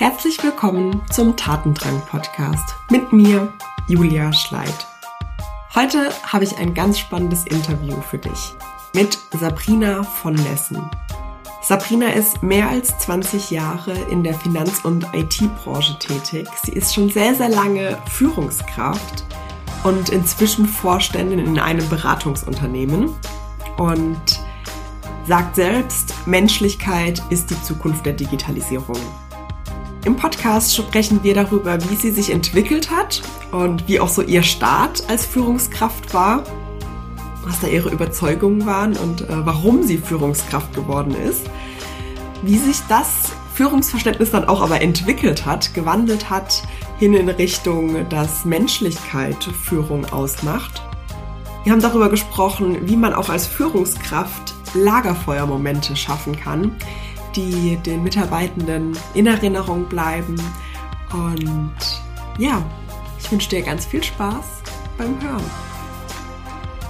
Herzlich willkommen zum Tatendrang Podcast mit mir, Julia Schleid. Heute habe ich ein ganz spannendes Interview für dich mit Sabrina von Lessen. Sabrina ist mehr als 20 Jahre in der Finanz- und IT-Branche tätig. Sie ist schon sehr, sehr lange Führungskraft und inzwischen Vorständin in einem Beratungsunternehmen und sagt selbst, Menschlichkeit ist die Zukunft der Digitalisierung. Im Podcast sprechen wir darüber, wie sie sich entwickelt hat und wie auch so ihr Start als Führungskraft war, was da ihre Überzeugungen waren und äh, warum sie Führungskraft geworden ist, wie sich das Führungsverständnis dann auch aber entwickelt hat, gewandelt hat hin in Richtung, dass Menschlichkeit Führung ausmacht. Wir haben darüber gesprochen, wie man auch als Führungskraft Lagerfeuermomente schaffen kann, die den Mitarbeitenden in Erinnerung bleiben. Und ja, ich wünsche dir ganz viel Spaß beim Hören.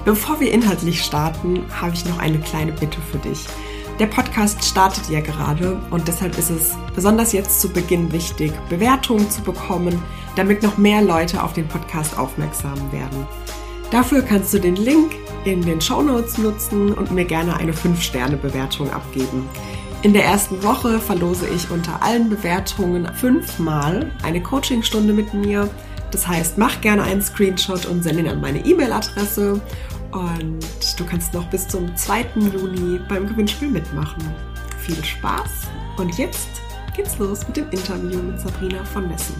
Bevor wir inhaltlich starten, habe ich noch eine kleine Bitte für dich. Der Podcast startet ja gerade und deshalb ist es besonders jetzt zu Beginn wichtig, Bewertungen zu bekommen, damit noch mehr Leute auf den Podcast aufmerksam werden. Dafür kannst du den Link in den Show Notes nutzen und mir gerne eine 5-Sterne-Bewertung abgeben. In der ersten Woche verlose ich unter allen Bewertungen fünfmal eine Coachingstunde mit mir. Das heißt, mach gerne einen Screenshot und sende ihn an meine E-Mail-Adresse. Und du kannst noch bis zum 2. Juni beim Gewinnspiel mitmachen. Viel Spaß und jetzt geht's los mit dem Interview mit Sabrina von Messen.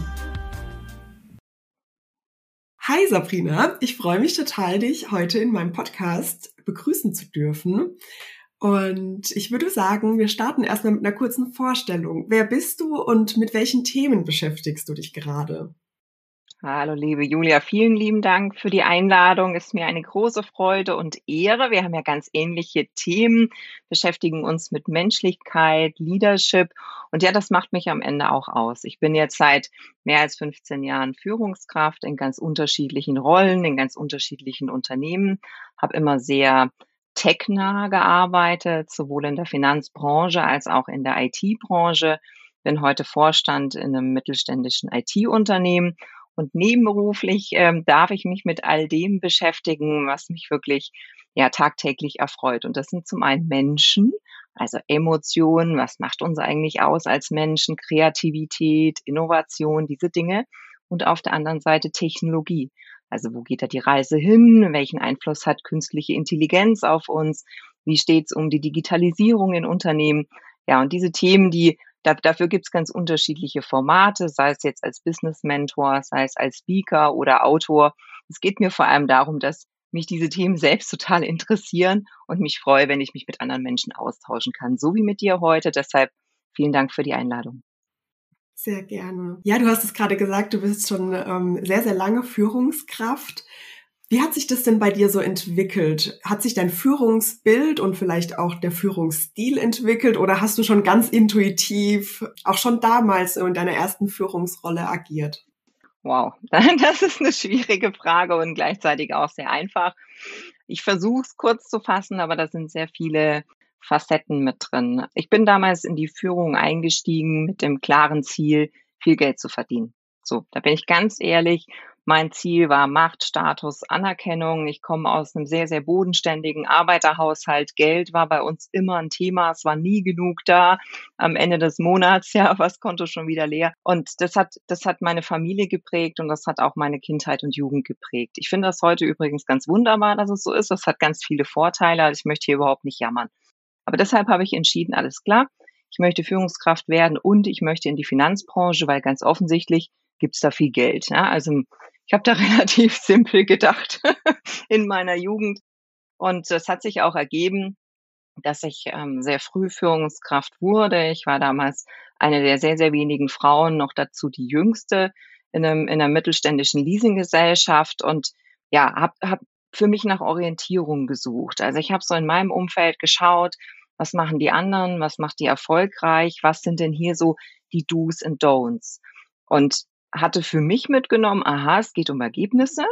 Hi Sabrina, ich freue mich total, dich heute in meinem Podcast begrüßen zu dürfen. Und ich würde sagen, wir starten erstmal mit einer kurzen Vorstellung. Wer bist du und mit welchen Themen beschäftigst du dich gerade? Hallo, liebe Julia, vielen lieben Dank für die Einladung. Ist mir eine große Freude und Ehre. Wir haben ja ganz ähnliche Themen, beschäftigen uns mit Menschlichkeit, Leadership. Und ja, das macht mich am Ende auch aus. Ich bin jetzt seit mehr als 15 Jahren Führungskraft in ganz unterschiedlichen Rollen, in ganz unterschiedlichen Unternehmen, habe immer sehr technah gearbeitet, sowohl in der Finanzbranche als auch in der IT-Branche. Bin heute Vorstand in einem mittelständischen IT-Unternehmen und nebenberuflich ähm, darf ich mich mit all dem beschäftigen, was mich wirklich ja tagtäglich erfreut. Und das sind zum einen Menschen, also Emotionen, was macht uns eigentlich aus als Menschen, Kreativität, Innovation, diese Dinge. Und auf der anderen Seite Technologie. Also wo geht da die Reise hin? Welchen Einfluss hat künstliche Intelligenz auf uns? Wie steht es um die Digitalisierung in Unternehmen? Ja, und diese Themen, die da, dafür gibt es ganz unterschiedliche Formate, sei es jetzt als Business Mentor, sei es als Speaker oder Autor. Es geht mir vor allem darum, dass mich diese Themen selbst total interessieren und mich freue, wenn ich mich mit anderen Menschen austauschen kann, so wie mit dir heute. Deshalb vielen Dank für die Einladung. Sehr gerne. Ja, du hast es gerade gesagt, du bist schon ähm, sehr, sehr lange Führungskraft. Wie hat sich das denn bei dir so entwickelt? Hat sich dein Führungsbild und vielleicht auch der Führungsstil entwickelt oder hast du schon ganz intuitiv auch schon damals in deiner ersten Führungsrolle agiert? Wow, das ist eine schwierige Frage und gleichzeitig auch sehr einfach. Ich versuche es kurz zu fassen, aber da sind sehr viele Facetten mit drin. Ich bin damals in die Führung eingestiegen mit dem klaren Ziel, viel Geld zu verdienen. So, da bin ich ganz ehrlich. Mein Ziel war Macht, Status, Anerkennung. Ich komme aus einem sehr, sehr bodenständigen Arbeiterhaushalt. Geld war bei uns immer ein Thema. Es war nie genug da. Am Ende des Monats, ja, was konnte schon wieder leer? Und das hat, das hat meine Familie geprägt und das hat auch meine Kindheit und Jugend geprägt. Ich finde das heute übrigens ganz wunderbar, dass es so ist. Das hat ganz viele Vorteile. Also ich möchte hier überhaupt nicht jammern. Aber deshalb habe ich entschieden, alles klar, ich möchte Führungskraft werden und ich möchte in die Finanzbranche, weil ganz offensichtlich gibt es da viel Geld. Ja? Also ich habe da relativ simpel gedacht in meiner Jugend. Und es hat sich auch ergeben, dass ich ähm, sehr früh Führungskraft wurde. Ich war damals eine der sehr, sehr wenigen Frauen, noch dazu die jüngste in, einem, in einer mittelständischen Leasinggesellschaft und ja, habe hab für mich nach Orientierung gesucht. Also ich habe so in meinem Umfeld geschaut, was machen die anderen, was macht die erfolgreich, was sind denn hier so die Do's und Don'ts. Und hatte für mich mitgenommen, aha, es geht um Ergebnisse,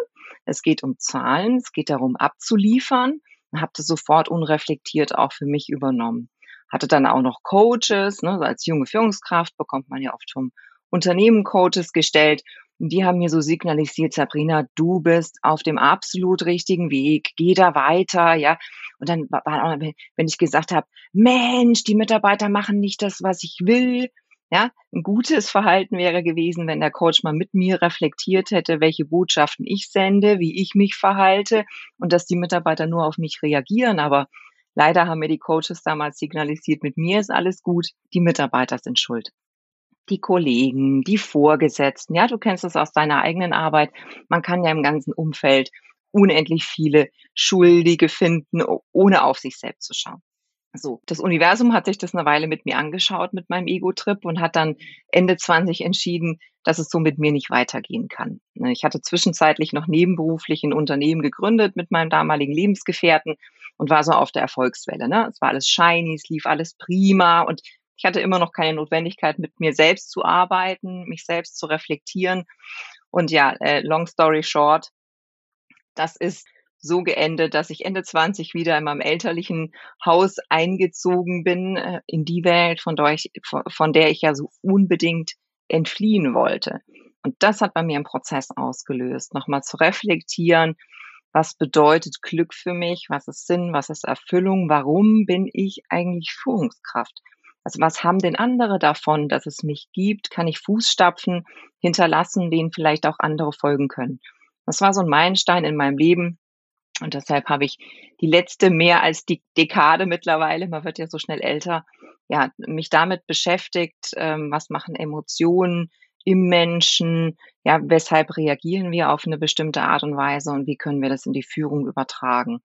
es geht um Zahlen, es geht darum abzuliefern und habe das sofort unreflektiert auch für mich übernommen. Hatte dann auch noch Coaches, ne, als junge Führungskraft bekommt man ja oft vom Unternehmen Coaches gestellt die haben mir so signalisiert, Sabrina, du bist auf dem absolut richtigen Weg, geh da weiter, ja. Und dann war auch, wenn ich gesagt habe, Mensch, die Mitarbeiter machen nicht das, was ich will, ja, ein gutes Verhalten wäre gewesen, wenn der Coach mal mit mir reflektiert hätte, welche Botschaften ich sende, wie ich mich verhalte und dass die Mitarbeiter nur auf mich reagieren. Aber leider haben mir die Coaches damals signalisiert, mit mir ist alles gut, die Mitarbeiter sind schuld. Die Kollegen, die Vorgesetzten, ja, du kennst es aus deiner eigenen Arbeit. Man kann ja im ganzen Umfeld unendlich viele Schuldige finden, ohne auf sich selbst zu schauen. So, das Universum hat sich das eine Weile mit mir angeschaut mit meinem Ego-Trip und hat dann Ende 20 entschieden, dass es so mit mir nicht weitergehen kann. Ne, ich hatte zwischenzeitlich noch nebenberuflich ein Unternehmen gegründet mit meinem damaligen Lebensgefährten und war so auf der Erfolgswelle. Ne? Es war alles shiny, es lief alles prima und ich hatte immer noch keine Notwendigkeit, mit mir selbst zu arbeiten, mich selbst zu reflektieren. Und ja, äh, long story short, das ist so geendet, dass ich Ende 20 wieder in meinem elterlichen Haus eingezogen bin, äh, in die Welt, von der ich, von der ich ja so unbedingt entfliehen wollte. Und das hat bei mir einen Prozess ausgelöst, nochmal zu reflektieren, was bedeutet Glück für mich, was ist Sinn, was ist Erfüllung, warum bin ich eigentlich Führungskraft? Also was haben denn andere davon, dass es mich gibt? Kann ich Fußstapfen hinterlassen, denen vielleicht auch andere folgen können? Das war so ein Meilenstein in meinem Leben, und deshalb habe ich die letzte mehr als die Dekade mittlerweile, man wird ja so schnell älter, ja, mich damit beschäftigt, ähm, was machen Emotionen im Menschen, ja, weshalb reagieren wir auf eine bestimmte Art und Weise und wie können wir das in die Führung übertragen.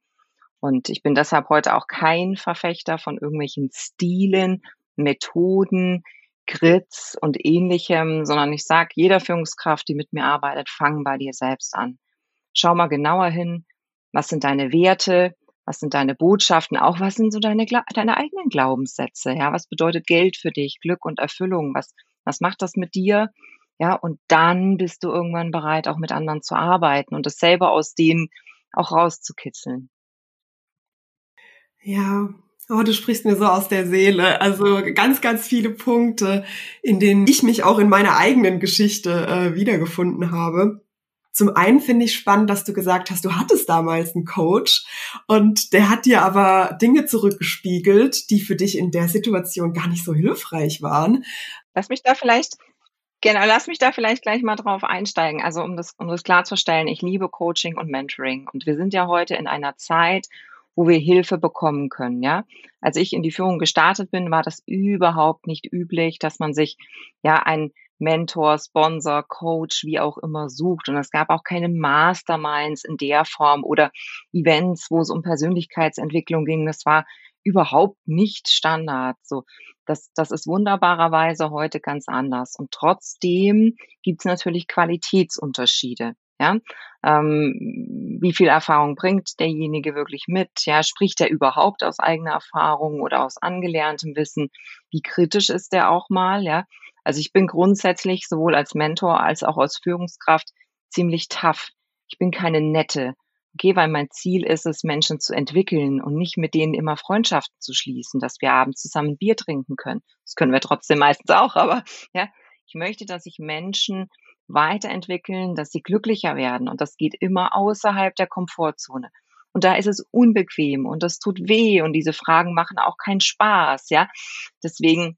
Und ich bin deshalb heute auch kein Verfechter von irgendwelchen Stilen, Methoden, Grits und ähnlichem, sondern ich sage jeder Führungskraft, die mit mir arbeitet, fang bei dir selbst an. Schau mal genauer hin, was sind deine Werte? Was sind deine Botschaften? Auch was sind so deine, deine eigenen Glaubenssätze? Ja, was bedeutet Geld für dich? Glück und Erfüllung? Was, was macht das mit dir? Ja, und dann bist du irgendwann bereit, auch mit anderen zu arbeiten und das selber aus denen auch rauszukitzeln. Ja, Oh, du sprichst mir so aus der Seele. Also ganz, ganz viele Punkte, in denen ich mich auch in meiner eigenen Geschichte äh, wiedergefunden habe. Zum einen finde ich spannend, dass du gesagt hast, du hattest damals einen Coach und der hat dir aber Dinge zurückgespiegelt, die für dich in der Situation gar nicht so hilfreich waren. Lass mich da vielleicht Genau, lass mich da vielleicht gleich mal drauf einsteigen. Also um das, um das klarzustellen, ich liebe Coaching und Mentoring. Und wir sind ja heute in einer Zeit, wo wir Hilfe bekommen können, ja. Als ich in die Führung gestartet bin, war das überhaupt nicht üblich, dass man sich ja ein Mentor, Sponsor, Coach, wie auch immer sucht. Und es gab auch keine Masterminds in der Form oder Events, wo es um Persönlichkeitsentwicklung ging. Das war überhaupt nicht Standard. So, das, das ist wunderbarerweise heute ganz anders. Und trotzdem gibt es natürlich Qualitätsunterschiede. Ja, ähm, wie viel Erfahrung bringt derjenige wirklich mit? Ja, spricht er überhaupt aus eigener Erfahrung oder aus angelerntem Wissen? Wie kritisch ist er auch mal? Ja, also ich bin grundsätzlich sowohl als Mentor als auch als Führungskraft ziemlich tough. Ich bin keine nette. Okay, weil mein Ziel ist es, Menschen zu entwickeln und nicht mit denen immer Freundschaften zu schließen, dass wir abends zusammen Bier trinken können. Das können wir trotzdem meistens auch, aber ja, ich möchte, dass sich Menschen weiterentwickeln, dass sie glücklicher werden und das geht immer außerhalb der Komfortzone. Und da ist es unbequem und das tut weh und diese Fragen machen auch keinen Spaß, ja. Deswegen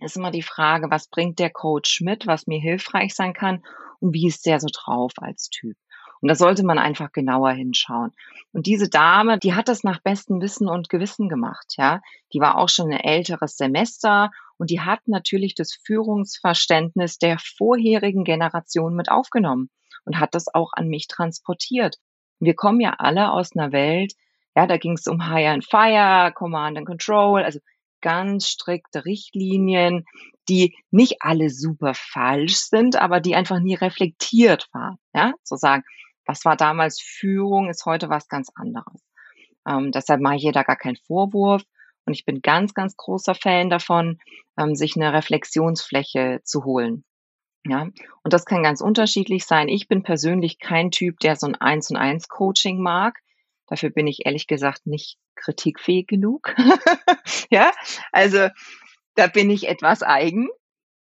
ist immer die Frage, was bringt der Coach mit, was mir hilfreich sein kann und wie ist der so drauf als Typ. Und da sollte man einfach genauer hinschauen. Und diese Dame, die hat das nach bestem Wissen und Gewissen gemacht, ja. Die war auch schon ein älteres Semester und die hat natürlich das Führungsverständnis der vorherigen Generation mit aufgenommen und hat das auch an mich transportiert. Wir kommen ja alle aus einer Welt, ja, da ging es um Hire and Fire, Command and Control, also ganz strikte Richtlinien, die nicht alle super falsch sind, aber die einfach nie reflektiert waren. Ja, zu sagen, was war damals Führung, ist heute was ganz anderes. Ähm, deshalb mache ich hier da gar keinen Vorwurf. Und ich bin ganz, ganz großer Fan davon, ähm, sich eine Reflexionsfläche zu holen. Ja, und das kann ganz unterschiedlich sein. Ich bin persönlich kein Typ, der so ein Eins und Eins Coaching mag. Dafür bin ich ehrlich gesagt nicht kritikfähig genug. ja, also da bin ich etwas eigen.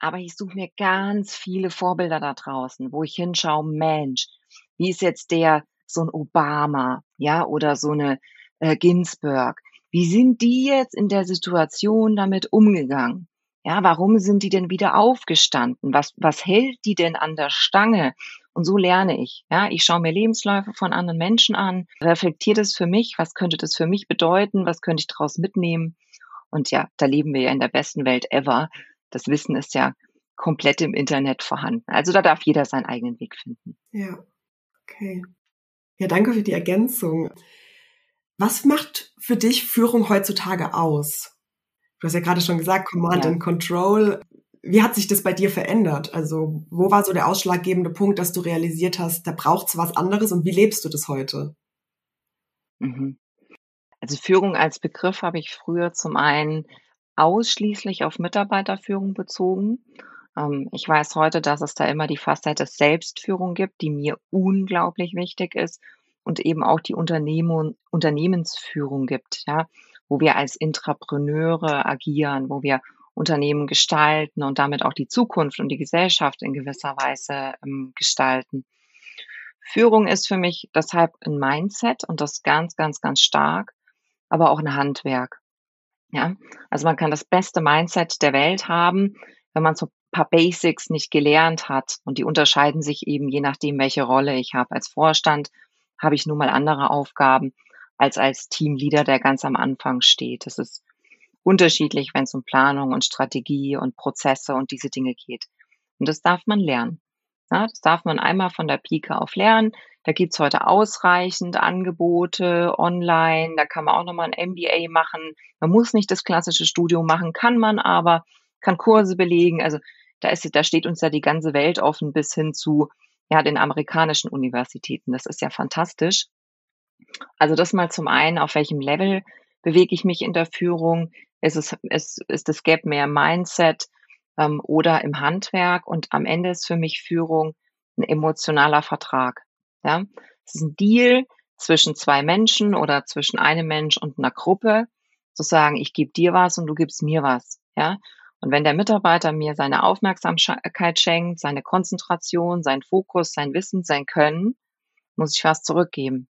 aber ich suche mir ganz viele Vorbilder da draußen, wo ich hinschaue, Mensch, wie ist jetzt der, so ein Obama, ja, oder so eine äh, Ginsburg. Wie sind die jetzt in der Situation damit umgegangen? Ja, warum sind die denn wieder aufgestanden? Was, was hält die denn an der Stange? Und so lerne ich. Ja, ich schaue mir Lebensläufe von anderen Menschen an, reflektiere das für mich. Was könnte das für mich bedeuten? Was könnte ich daraus mitnehmen? Und ja, da leben wir ja in der besten Welt ever. Das Wissen ist ja komplett im Internet vorhanden. Also da darf jeder seinen eigenen Weg finden. Ja, okay. Ja, danke für die Ergänzung. Was macht für dich Führung heutzutage aus? Du hast ja gerade schon gesagt, Command ja. and Control. Wie hat sich das bei dir verändert? Also, wo war so der ausschlaggebende Punkt, dass du realisiert hast, da braucht es was anderes und wie lebst du das heute? Mhm. Also Führung als Begriff habe ich früher zum einen ausschließlich auf Mitarbeiterführung bezogen. Ähm, ich weiß heute, dass es da immer die Facette Selbstführung gibt, die mir unglaublich wichtig ist und eben auch die Unternehmen, Unternehmensführung gibt. Ja wo wir als Intrapreneure agieren, wo wir Unternehmen gestalten und damit auch die Zukunft und die Gesellschaft in gewisser Weise ähm, gestalten. Führung ist für mich deshalb ein Mindset und das ganz, ganz, ganz stark, aber auch ein Handwerk. Ja, also man kann das beste Mindset der Welt haben, wenn man so paar Basics nicht gelernt hat und die unterscheiden sich eben je nachdem, welche Rolle ich habe. Als Vorstand habe ich nun mal andere Aufgaben als als Teamleader, der ganz am Anfang steht. Das ist unterschiedlich, wenn es um Planung und Strategie und Prozesse und diese Dinge geht. Und das darf man lernen. Ja, das darf man einmal von der Pike auf lernen. Da gibt's heute ausreichend Angebote online. Da kann man auch nochmal ein MBA machen. Man muss nicht das klassische Studium machen, kann man aber, kann Kurse belegen. Also da, ist, da steht uns ja die ganze Welt offen bis hin zu ja, den amerikanischen Universitäten. Das ist ja fantastisch. Also das mal zum einen, auf welchem Level bewege ich mich in der Führung? Ist, es, ist, ist das Gap mehr Mindset ähm, oder im Handwerk? Und am Ende ist für mich Führung ein emotionaler Vertrag. Ja? Es ist ein Deal zwischen zwei Menschen oder zwischen einem Mensch und einer Gruppe, zu sagen, ich gebe dir was und du gibst mir was. Ja? Und wenn der Mitarbeiter mir seine Aufmerksamkeit schenkt, seine Konzentration, sein Fokus, sein Wissen, sein Können, muss ich was zurückgeben.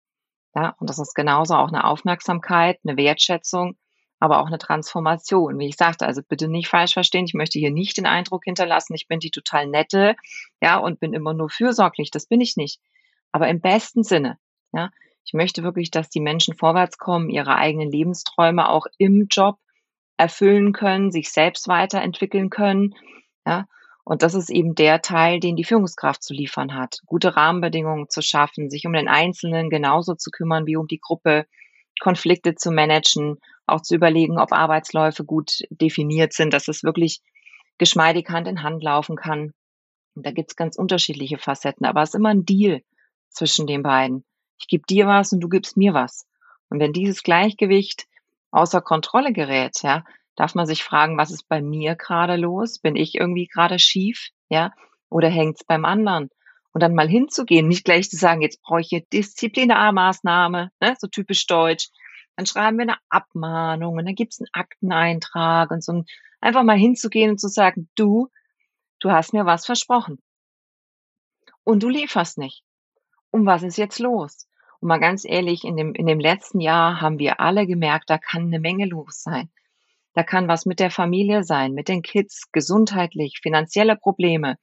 Ja, und das ist genauso auch eine Aufmerksamkeit, eine Wertschätzung, aber auch eine Transformation. Wie ich sagte, also bitte nicht falsch verstehen. Ich möchte hier nicht den Eindruck hinterlassen, ich bin die total nette, ja, und bin immer nur fürsorglich. Das bin ich nicht. Aber im besten Sinne, ja. Ich möchte wirklich, dass die Menschen vorwärts kommen, ihre eigenen Lebensträume auch im Job erfüllen können, sich selbst weiterentwickeln können, ja. Und das ist eben der Teil, den die Führungskraft zu liefern hat. Gute Rahmenbedingungen zu schaffen, sich um den Einzelnen genauso zu kümmern wie um die Gruppe, Konflikte zu managen, auch zu überlegen, ob Arbeitsläufe gut definiert sind, dass es wirklich geschmeidig Hand in Hand laufen kann. Und da gibt's ganz unterschiedliche Facetten, aber es ist immer ein Deal zwischen den beiden. Ich gebe dir was und du gibst mir was. Und wenn dieses Gleichgewicht außer Kontrolle gerät, ja, darf man sich fragen, was ist bei mir gerade los? Bin ich irgendwie gerade schief? Ja? Oder hängt's beim anderen? Und dann mal hinzugehen, nicht gleich zu sagen, jetzt brauche ich Disziplinarmaßnahme, ne, so typisch deutsch. Dann schreiben wir eine Abmahnung und dann gibt's einen Akteneintrag und so. Einfach mal hinzugehen und zu sagen, du, du hast mir was versprochen. Und du lieferst nicht. Und was ist jetzt los? Und mal ganz ehrlich, in dem, in dem letzten Jahr haben wir alle gemerkt, da kann eine Menge los sein. Da kann was mit der Familie sein, mit den Kids, gesundheitlich, finanzielle Probleme.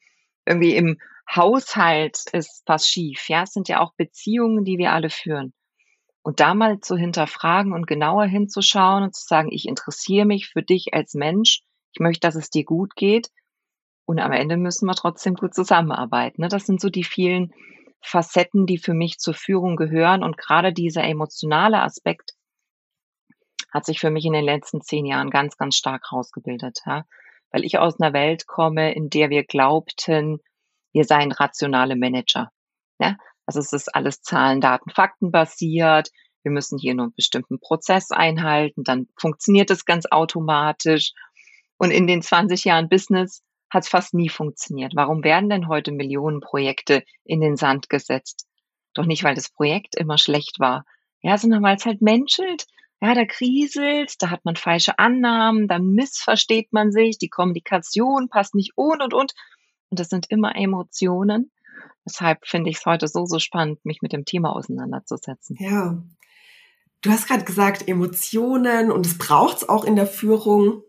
Irgendwie im Haushalt ist was schief. Ja, es sind ja auch Beziehungen, die wir alle führen. Und da mal zu hinterfragen und genauer hinzuschauen und zu sagen, ich interessiere mich für dich als Mensch. Ich möchte, dass es dir gut geht. Und am Ende müssen wir trotzdem gut zusammenarbeiten. Ne? Das sind so die vielen Facetten, die für mich zur Führung gehören. Und gerade dieser emotionale Aspekt, hat sich für mich in den letzten zehn Jahren ganz, ganz stark rausgebildet. Ja? Weil ich aus einer Welt komme, in der wir glaubten, wir seien rationale Manager. Ja? Also es ist alles Zahlen, Daten, Fakten basiert. Wir müssen hier nur einen bestimmten Prozess einhalten, dann funktioniert es ganz automatisch. Und in den 20 Jahren Business hat es fast nie funktioniert. Warum werden denn heute Millionen Projekte in den Sand gesetzt? Doch nicht, weil das Projekt immer schlecht war, ja, sondern weil es halt menschelt, ja, da kriselt, da hat man falsche Annahmen, da missversteht man sich, die Kommunikation passt nicht und und und. Und das sind immer Emotionen. Deshalb finde ich es heute so, so spannend, mich mit dem Thema auseinanderzusetzen. Ja. Du hast gerade gesagt, Emotionen und es braucht es auch in der Führung.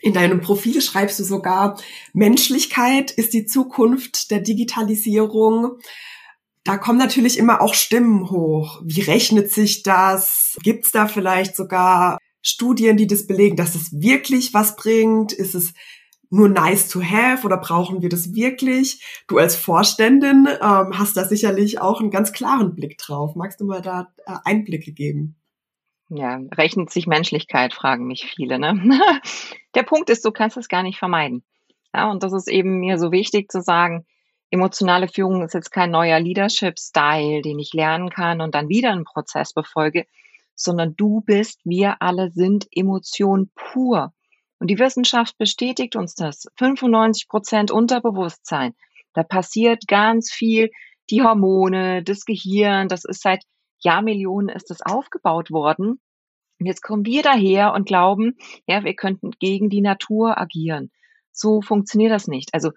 In deinem Profil schreibst du sogar, Menschlichkeit ist die Zukunft der Digitalisierung. Da kommen natürlich immer auch Stimmen hoch. Wie rechnet sich das? Gibt es da vielleicht sogar Studien, die das belegen, dass es wirklich was bringt? Ist es nur nice to have oder brauchen wir das wirklich? Du als Vorständin ähm, hast da sicherlich auch einen ganz klaren Blick drauf. Magst du mal da äh, Einblicke geben? Ja, rechnet sich Menschlichkeit, fragen mich viele. Ne? Der Punkt ist, du kannst es gar nicht vermeiden. Ja, und das ist eben mir so wichtig zu sagen, emotionale Führung ist jetzt kein neuer Leadership-Style, den ich lernen kann und dann wieder einen Prozess befolge, sondern du bist, wir alle sind Emotion pur. Und die Wissenschaft bestätigt uns das. 95 Prozent Unterbewusstsein. Da passiert ganz viel. Die Hormone, das Gehirn, das ist seit Jahrmillionen ist das aufgebaut worden. Und jetzt kommen wir daher und glauben, ja, wir könnten gegen die Natur agieren. So funktioniert das nicht. Also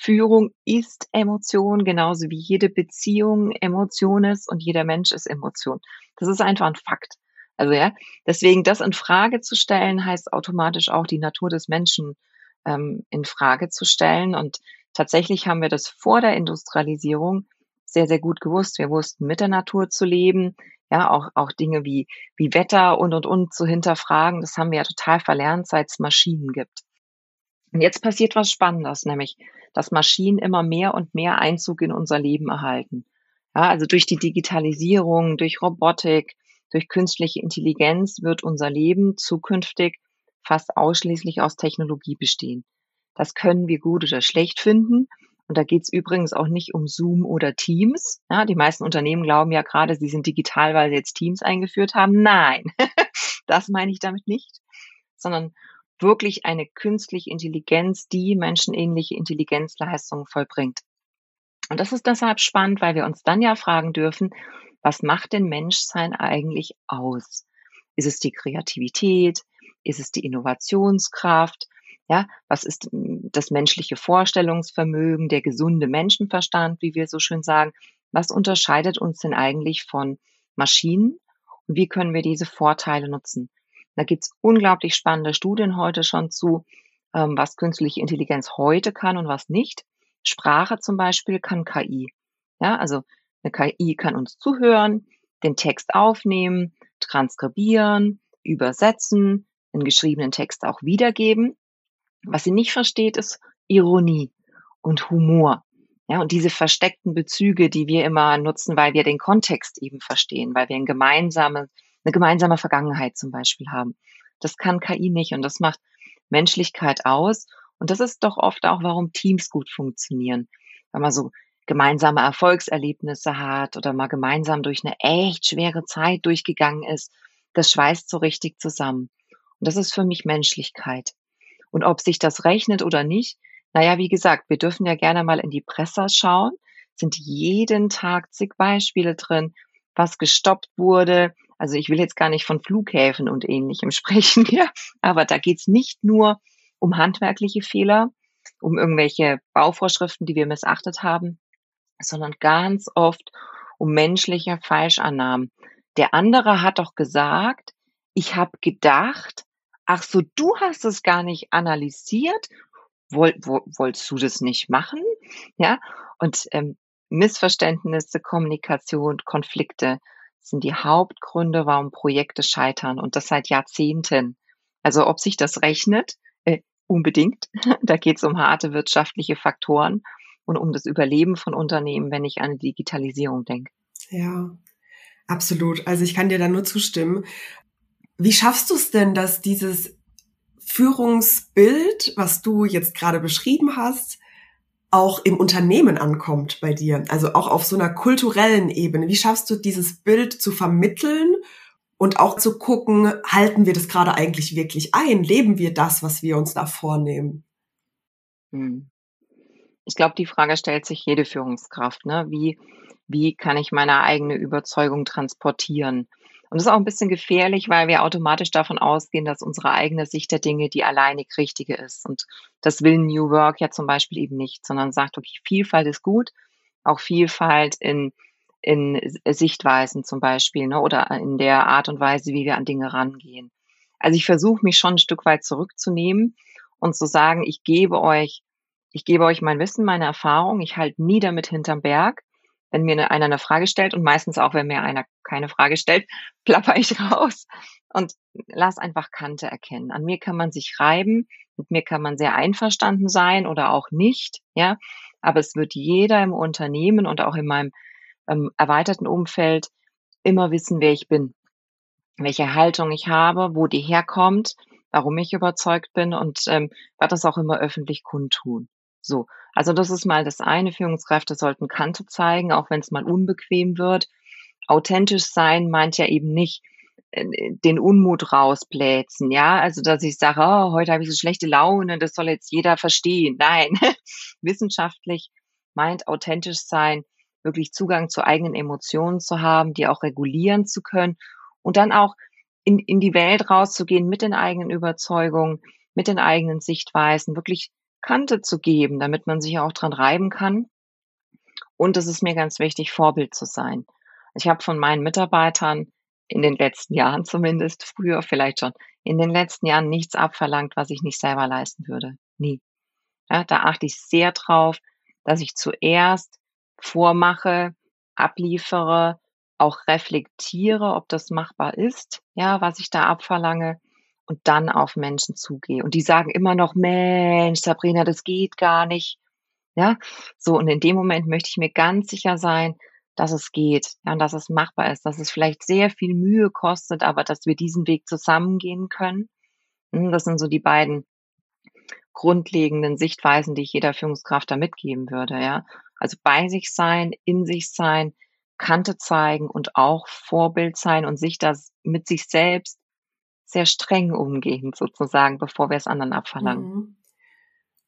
Führung ist Emotion, genauso wie jede Beziehung Emotion ist und jeder Mensch ist Emotion. Das ist einfach ein Fakt. Also ja, deswegen das in Frage zu stellen, heißt automatisch auch die Natur des Menschen ähm, in Frage zu stellen. Und tatsächlich haben wir das vor der Industrialisierung sehr, sehr gut gewusst. Wir wussten, mit der Natur zu leben, ja, auch, auch Dinge wie, wie Wetter und, und, und zu hinterfragen. Das haben wir ja total verlernt, seit es Maschinen gibt. Und jetzt passiert was Spannendes, nämlich, dass Maschinen immer mehr und mehr Einzug in unser Leben erhalten. Ja, also durch die Digitalisierung, durch Robotik, durch künstliche Intelligenz wird unser Leben zukünftig fast ausschließlich aus Technologie bestehen. Das können wir gut oder schlecht finden. Und da geht es übrigens auch nicht um Zoom oder Teams. Ja, die meisten Unternehmen glauben ja gerade, sie sind digital, weil sie jetzt Teams eingeführt haben. Nein, das meine ich damit nicht, sondern wirklich eine künstliche Intelligenz, die menschenähnliche Intelligenzleistungen vollbringt. Und das ist deshalb spannend, weil wir uns dann ja fragen dürfen, was macht denn Menschsein eigentlich aus? Ist es die Kreativität? Ist es die Innovationskraft? Ja, was ist das menschliche Vorstellungsvermögen, der gesunde Menschenverstand, wie wir so schön sagen? Was unterscheidet uns denn eigentlich von Maschinen? Und wie können wir diese Vorteile nutzen? Da gibt's unglaublich spannende Studien heute schon zu, ähm, was künstliche Intelligenz heute kann und was nicht. Sprache zum Beispiel kann KI. Ja, also eine KI kann uns zuhören, den Text aufnehmen, transkribieren, übersetzen, den geschriebenen Text auch wiedergeben. Was sie nicht versteht, ist Ironie und Humor. Ja, und diese versteckten Bezüge, die wir immer nutzen, weil wir den Kontext eben verstehen, weil wir ein gemeinsame, eine gemeinsame Vergangenheit zum Beispiel haben. Das kann KI nicht und das macht Menschlichkeit aus. Und das ist doch oft auch, warum Teams gut funktionieren. Weil man so gemeinsame Erfolgserlebnisse hat oder mal gemeinsam durch eine echt schwere Zeit durchgegangen ist, das schweißt so richtig zusammen. Und das ist für mich Menschlichkeit. Und ob sich das rechnet oder nicht, naja, wie gesagt, wir dürfen ja gerne mal in die Presse schauen, sind jeden Tag zig Beispiele drin, was gestoppt wurde. Also ich will jetzt gar nicht von Flughäfen und ähnlichem sprechen hier, aber da geht's nicht nur um handwerkliche Fehler, um irgendwelche Bauvorschriften, die wir missachtet haben, sondern ganz oft um menschliche Falschannahmen. Der andere hat doch gesagt, ich habe gedacht, ach so, du hast es gar nicht analysiert, Woll, wo, wolltest du das nicht machen? Ja, und ähm, Missverständnisse, Kommunikation, Konflikte sind die Hauptgründe, warum Projekte scheitern und das seit Jahrzehnten. Also ob sich das rechnet, äh, unbedingt. da geht es um harte wirtschaftliche Faktoren und um das Überleben von Unternehmen, wenn ich an Digitalisierung denke. Ja, absolut. Also ich kann dir da nur zustimmen. Wie schaffst du es denn, dass dieses Führungsbild, was du jetzt gerade beschrieben hast, auch im Unternehmen ankommt bei dir? Also auch auf so einer kulturellen Ebene. Wie schaffst du dieses Bild zu vermitteln und auch zu gucken, halten wir das gerade eigentlich wirklich ein? Leben wir das, was wir uns da vornehmen? Hm ich glaube, die Frage stellt sich jede Führungskraft. Ne? Wie, wie kann ich meine eigene Überzeugung transportieren? Und das ist auch ein bisschen gefährlich, weil wir automatisch davon ausgehen, dass unsere eigene Sicht der Dinge die alleinig richtige ist. Und das will New Work ja zum Beispiel eben nicht, sondern sagt, okay, Vielfalt ist gut, auch Vielfalt in, in Sichtweisen zum Beispiel ne, oder in der Art und Weise, wie wir an Dinge rangehen. Also ich versuche mich schon ein Stück weit zurückzunehmen und zu sagen, ich gebe euch, ich gebe euch mein Wissen, meine Erfahrung, ich halte nie damit hinterm Berg. Wenn mir einer eine Frage stellt und meistens auch, wenn mir einer keine Frage stellt, plapper ich raus und lass einfach Kante erkennen. An mir kann man sich reiben, mit mir kann man sehr einverstanden sein oder auch nicht, ja. Aber es wird jeder im Unternehmen und auch in meinem ähm, erweiterten Umfeld immer wissen, wer ich bin, welche Haltung ich habe, wo die herkommt warum ich überzeugt bin und ähm, werde das auch immer öffentlich kundtun. So, also das ist mal das eine. Führungskräfte sollten Kante zeigen, auch wenn es mal unbequem wird. Authentisch sein meint ja eben nicht äh, den Unmut rausplätzen, ja, also dass ich sage, oh, heute habe ich so schlechte Laune, das soll jetzt jeder verstehen. Nein, wissenschaftlich meint authentisch sein, wirklich Zugang zu eigenen Emotionen zu haben, die auch regulieren zu können und dann auch in, in die Welt rauszugehen mit den eigenen Überzeugungen, mit den eigenen Sichtweisen, wirklich Kante zu geben, damit man sich auch dran reiben kann. Und es ist mir ganz wichtig, Vorbild zu sein. Ich habe von meinen Mitarbeitern in den letzten Jahren zumindest, früher vielleicht schon, in den letzten Jahren nichts abverlangt, was ich nicht selber leisten würde. Nie. Ja, da achte ich sehr drauf, dass ich zuerst vormache, abliefere, auch reflektiere, ob das machbar ist, ja, was ich da abverlange und dann auf Menschen zugehe. Und die sagen immer noch, Mensch, Sabrina, das geht gar nicht. Ja, so. Und in dem Moment möchte ich mir ganz sicher sein, dass es geht, ja, und dass es machbar ist, dass es vielleicht sehr viel Mühe kostet, aber dass wir diesen Weg zusammengehen können. Hm, das sind so die beiden grundlegenden Sichtweisen, die ich jeder Führungskraft da mitgeben würde, ja. Also bei sich sein, in sich sein, Kante zeigen und auch Vorbild sein und sich das mit sich selbst sehr streng umgehen, sozusagen, bevor wir es anderen abverlangen. Mhm.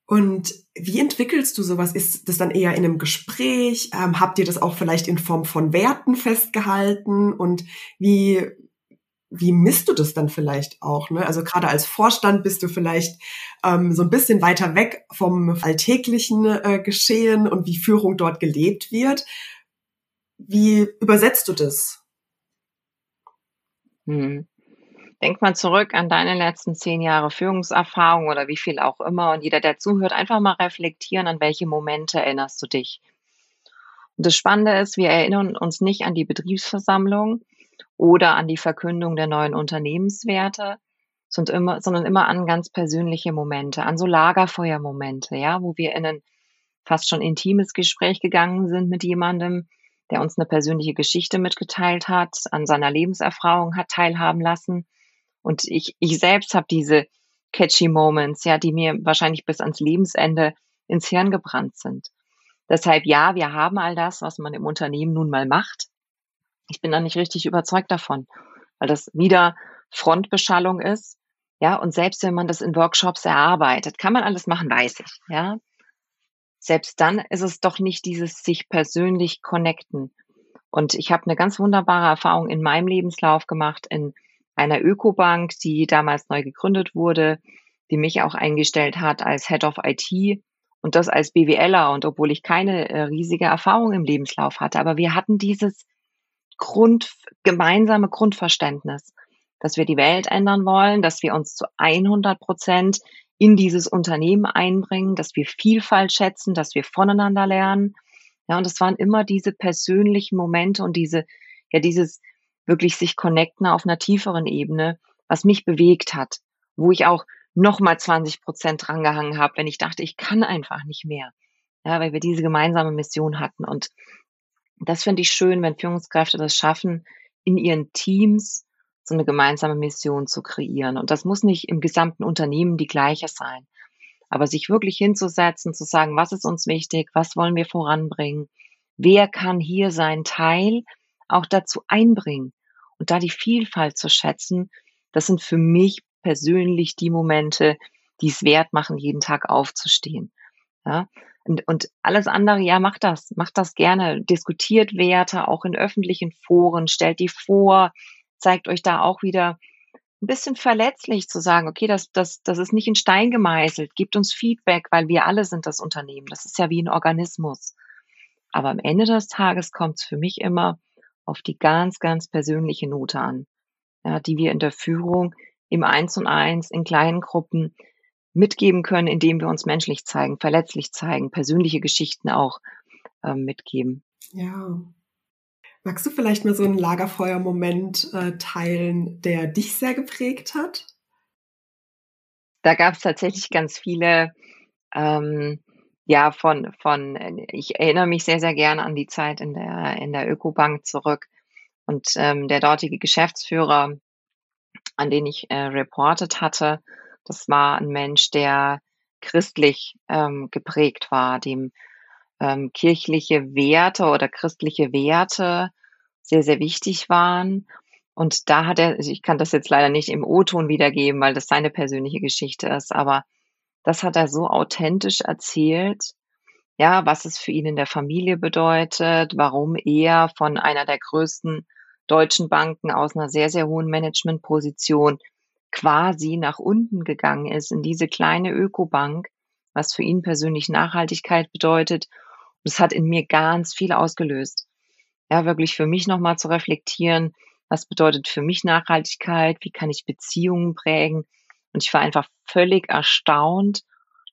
Und wie entwickelst du sowas? Ist das dann eher in einem Gespräch? Ähm, habt ihr das auch vielleicht in Form von Werten festgehalten? Und wie, wie misst du das dann vielleicht auch? Ne? Also gerade als Vorstand bist du vielleicht ähm, so ein bisschen weiter weg vom alltäglichen äh, Geschehen und wie Führung dort gelebt wird. Wie übersetzt du das? Hm. Denk mal zurück an deine letzten zehn Jahre Führungserfahrung oder wie viel auch immer. Und jeder, der zuhört, einfach mal reflektieren, an welche Momente erinnerst du dich. Und das Spannende ist, wir erinnern uns nicht an die Betriebsversammlung oder an die Verkündung der neuen Unternehmenswerte, sondern immer, sondern immer an ganz persönliche Momente, an so Lagerfeuermomente, ja, wo wir in ein fast schon intimes Gespräch gegangen sind mit jemandem, der uns eine persönliche Geschichte mitgeteilt hat, an seiner Lebenserfahrung hat teilhaben lassen. Und ich, ich selbst habe diese catchy Moments, ja, die mir wahrscheinlich bis ans Lebensende ins Hirn gebrannt sind. Deshalb ja, wir haben all das, was man im Unternehmen nun mal macht. Ich bin da nicht richtig überzeugt davon, weil das wieder Frontbeschallung ist. Ja, und selbst wenn man das in Workshops erarbeitet, kann man alles machen, weiß ich. Ja, selbst dann ist es doch nicht dieses sich persönlich connecten. Und ich habe eine ganz wunderbare Erfahrung in meinem Lebenslauf gemacht in einer Ökobank, die damals neu gegründet wurde, die mich auch eingestellt hat als Head of IT und das als BWLer und obwohl ich keine äh, riesige Erfahrung im Lebenslauf hatte, aber wir hatten dieses Grund, gemeinsame Grundverständnis, dass wir die Welt ändern wollen, dass wir uns zu 100 Prozent in dieses Unternehmen einbringen, dass wir Vielfalt schätzen, dass wir voneinander lernen. Ja, und es waren immer diese persönlichen Momente und diese, ja, dieses wirklich sich connecten auf einer tieferen Ebene, was mich bewegt hat, wo ich auch nochmal 20 Prozent drangehangen habe, wenn ich dachte, ich kann einfach nicht mehr. Ja, weil wir diese gemeinsame Mission hatten. Und das finde ich schön, wenn Führungskräfte das schaffen, in ihren Teams so eine gemeinsame Mission zu kreieren. Und das muss nicht im gesamten Unternehmen die gleiche sein. Aber sich wirklich hinzusetzen, zu sagen, was ist uns wichtig, was wollen wir voranbringen, wer kann hier seinen Teil auch dazu einbringen und da die Vielfalt zu schätzen, das sind für mich persönlich die Momente, die es wert machen, jeden Tag aufzustehen. Ja, und, und alles andere, ja, macht das, macht das gerne, diskutiert Werte auch in öffentlichen Foren, stellt die vor, zeigt euch da auch wieder ein bisschen verletzlich zu sagen, okay, das, das, das ist nicht in Stein gemeißelt, gebt uns Feedback, weil wir alle sind das Unternehmen. Das ist ja wie ein Organismus. Aber am Ende des Tages kommt es für mich immer auf die ganz, ganz persönliche Note an, ja, die wir in der Führung im Eins und Eins in kleinen Gruppen mitgeben können, indem wir uns menschlich zeigen, verletzlich zeigen, persönliche Geschichten auch äh, mitgeben. Ja. Magst du vielleicht mal so einen Lagerfeuer-Moment äh, teilen, der dich sehr geprägt hat? Da gab es tatsächlich ganz viele, ähm, ja, von, von, ich erinnere mich sehr, sehr gerne an die Zeit in der, in der Ökobank zurück. Und ähm, der dortige Geschäftsführer, an den ich äh, reportet hatte, das war ein Mensch, der christlich ähm, geprägt war, dem ähm, kirchliche Werte oder christliche Werte sehr, sehr wichtig waren. Und da hat er, also ich kann das jetzt leider nicht im O-Ton wiedergeben, weil das seine persönliche Geschichte ist, aber das hat er so authentisch erzählt, ja, was es für ihn in der Familie bedeutet, warum er von einer der größten deutschen Banken aus einer sehr, sehr hohen Managementposition quasi nach unten gegangen ist in diese kleine Ökobank, was für ihn persönlich Nachhaltigkeit bedeutet. Und es hat in mir ganz viel ausgelöst. Ja, wirklich für mich nochmal zu reflektieren, was bedeutet für mich Nachhaltigkeit, wie kann ich Beziehungen prägen. Und ich war einfach völlig erstaunt,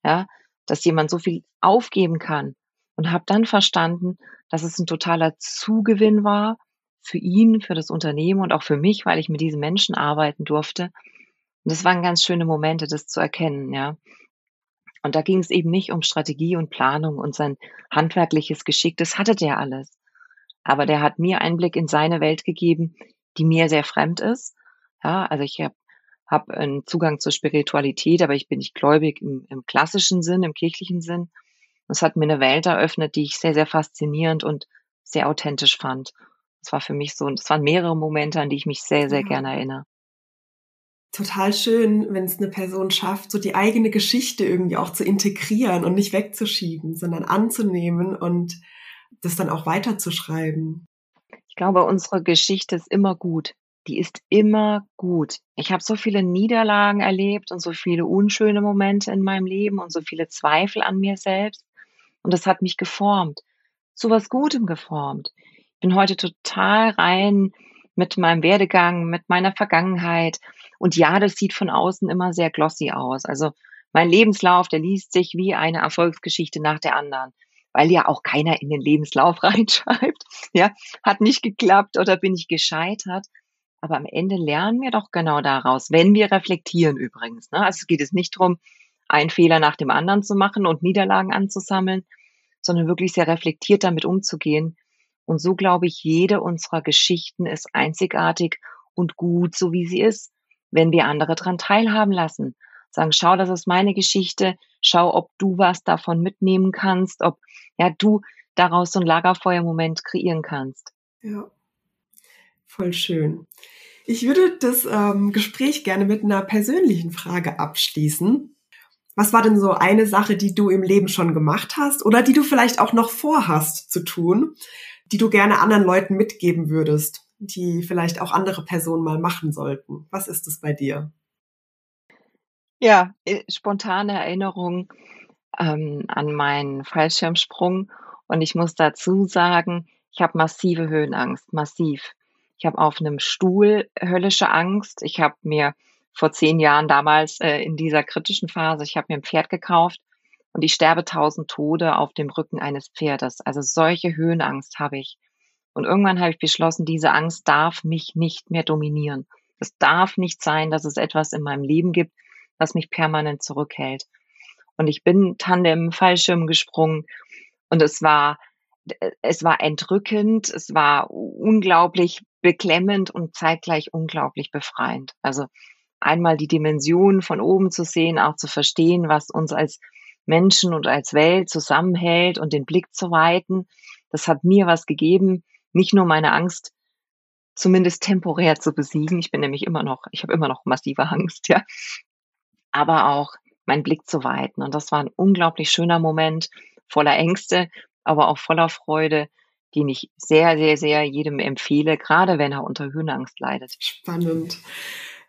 ja, dass jemand so viel aufgeben kann. Und habe dann verstanden, dass es ein totaler Zugewinn war für ihn, für das Unternehmen und auch für mich, weil ich mit diesen Menschen arbeiten durfte. Und das waren ganz schöne Momente, das zu erkennen, ja. Und da ging es eben nicht um Strategie und Planung und sein handwerkliches Geschick, das hatte der alles. Aber der hat mir Einblick in seine Welt gegeben, die mir sehr fremd ist. Ja, also ich habe hab einen Zugang zur Spiritualität, aber ich bin nicht gläubig im, im klassischen Sinn, im kirchlichen Sinn. Es hat mir eine Welt eröffnet, die ich sehr, sehr faszinierend und sehr authentisch fand. Das war für mich so, das waren mehrere Momente, an die ich mich sehr, sehr ja. gerne erinnere total schön, wenn es eine Person schafft, so die eigene Geschichte irgendwie auch zu integrieren und nicht wegzuschieben, sondern anzunehmen und das dann auch weiterzuschreiben. Ich glaube, unsere Geschichte ist immer gut. Die ist immer gut. Ich habe so viele Niederlagen erlebt und so viele unschöne Momente in meinem Leben und so viele Zweifel an mir selbst. Und das hat mich geformt. Zu was Gutem geformt. Ich bin heute total rein mit meinem Werdegang, mit meiner Vergangenheit. Und ja, das sieht von außen immer sehr glossy aus. Also mein Lebenslauf, der liest sich wie eine Erfolgsgeschichte nach der anderen, weil ja auch keiner in den Lebenslauf reinschreibt. Ja, hat nicht geklappt oder bin ich gescheitert. Aber am Ende lernen wir doch genau daraus, wenn wir reflektieren übrigens. Ne? Also es geht es nicht darum, einen Fehler nach dem anderen zu machen und Niederlagen anzusammeln, sondern wirklich sehr reflektiert damit umzugehen und so glaube ich, jede unserer Geschichten ist einzigartig und gut, so wie sie ist, wenn wir andere daran teilhaben lassen. Sagen, schau, das ist meine Geschichte, schau, ob du was davon mitnehmen kannst, ob ja du daraus so ein Lagerfeuermoment kreieren kannst. Ja, voll schön. Ich würde das ähm, Gespräch gerne mit einer persönlichen Frage abschließen. Was war denn so eine Sache, die du im Leben schon gemacht hast oder die du vielleicht auch noch vorhast zu tun, die du gerne anderen Leuten mitgeben würdest, die vielleicht auch andere Personen mal machen sollten? Was ist es bei dir? Ja, äh, spontane Erinnerung ähm, an meinen Fallschirmsprung. Und ich muss dazu sagen, ich habe massive Höhenangst, massiv. Ich habe auf einem Stuhl höllische Angst. Ich habe mir vor zehn Jahren damals äh, in dieser kritischen Phase, ich habe mir ein Pferd gekauft und ich sterbe tausend Tode auf dem Rücken eines Pferdes. Also solche Höhenangst habe ich. Und irgendwann habe ich beschlossen, diese Angst darf mich nicht mehr dominieren. Es darf nicht sein, dass es etwas in meinem Leben gibt, was mich permanent zurückhält. Und ich bin Tandem Fallschirm gesprungen und es war, es war entrückend, es war unglaublich beklemmend und zeitgleich unglaublich befreiend. Also einmal die Dimension von oben zu sehen, auch zu verstehen, was uns als Menschen und als Welt zusammenhält und den Blick zu weiten. Das hat mir was gegeben, nicht nur meine Angst zumindest temporär zu besiegen. Ich bin nämlich immer noch, ich habe immer noch massive Angst, ja. Aber auch meinen Blick zu weiten. Und das war ein unglaublich schöner Moment, voller Ängste, aber auch voller Freude, den ich sehr, sehr, sehr jedem empfehle, gerade wenn er unter Höhenangst leidet. Spannend.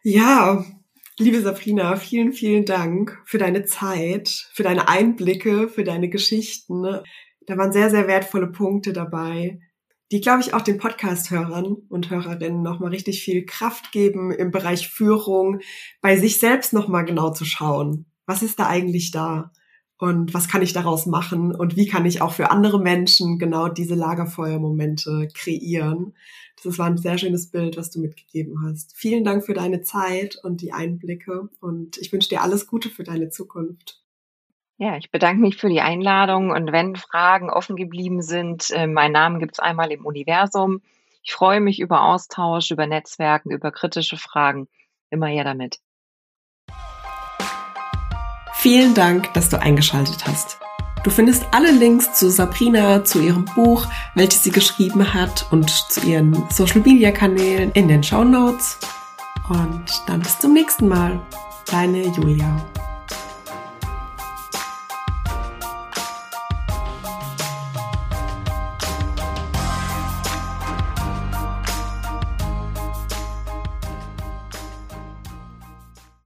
Ja, liebe Sabrina, vielen, vielen Dank für deine Zeit, für deine Einblicke, für deine Geschichten. Da waren sehr, sehr wertvolle Punkte dabei, die, glaube ich, auch den Podcast-Hörern und Hörerinnen nochmal richtig viel Kraft geben im Bereich Führung, bei sich selbst nochmal genau zu schauen. Was ist da eigentlich da? Und was kann ich daraus machen? Und wie kann ich auch für andere Menschen genau diese Lagerfeuermomente kreieren? Das war ein sehr schönes Bild, was du mitgegeben hast. Vielen Dank für deine Zeit und die Einblicke. Und ich wünsche dir alles Gute für deine Zukunft. Ja, ich bedanke mich für die Einladung und wenn Fragen offen geblieben sind, äh, mein Name gibt es einmal im Universum. Ich freue mich über Austausch, über Netzwerken, über kritische Fragen. Immer her damit. Vielen Dank, dass du eingeschaltet hast. Du findest alle Links zu Sabrina, zu ihrem Buch, welches sie geschrieben hat und zu ihren Social Media Kanälen in den Show Notes. Und dann bis zum nächsten Mal. Deine Julia.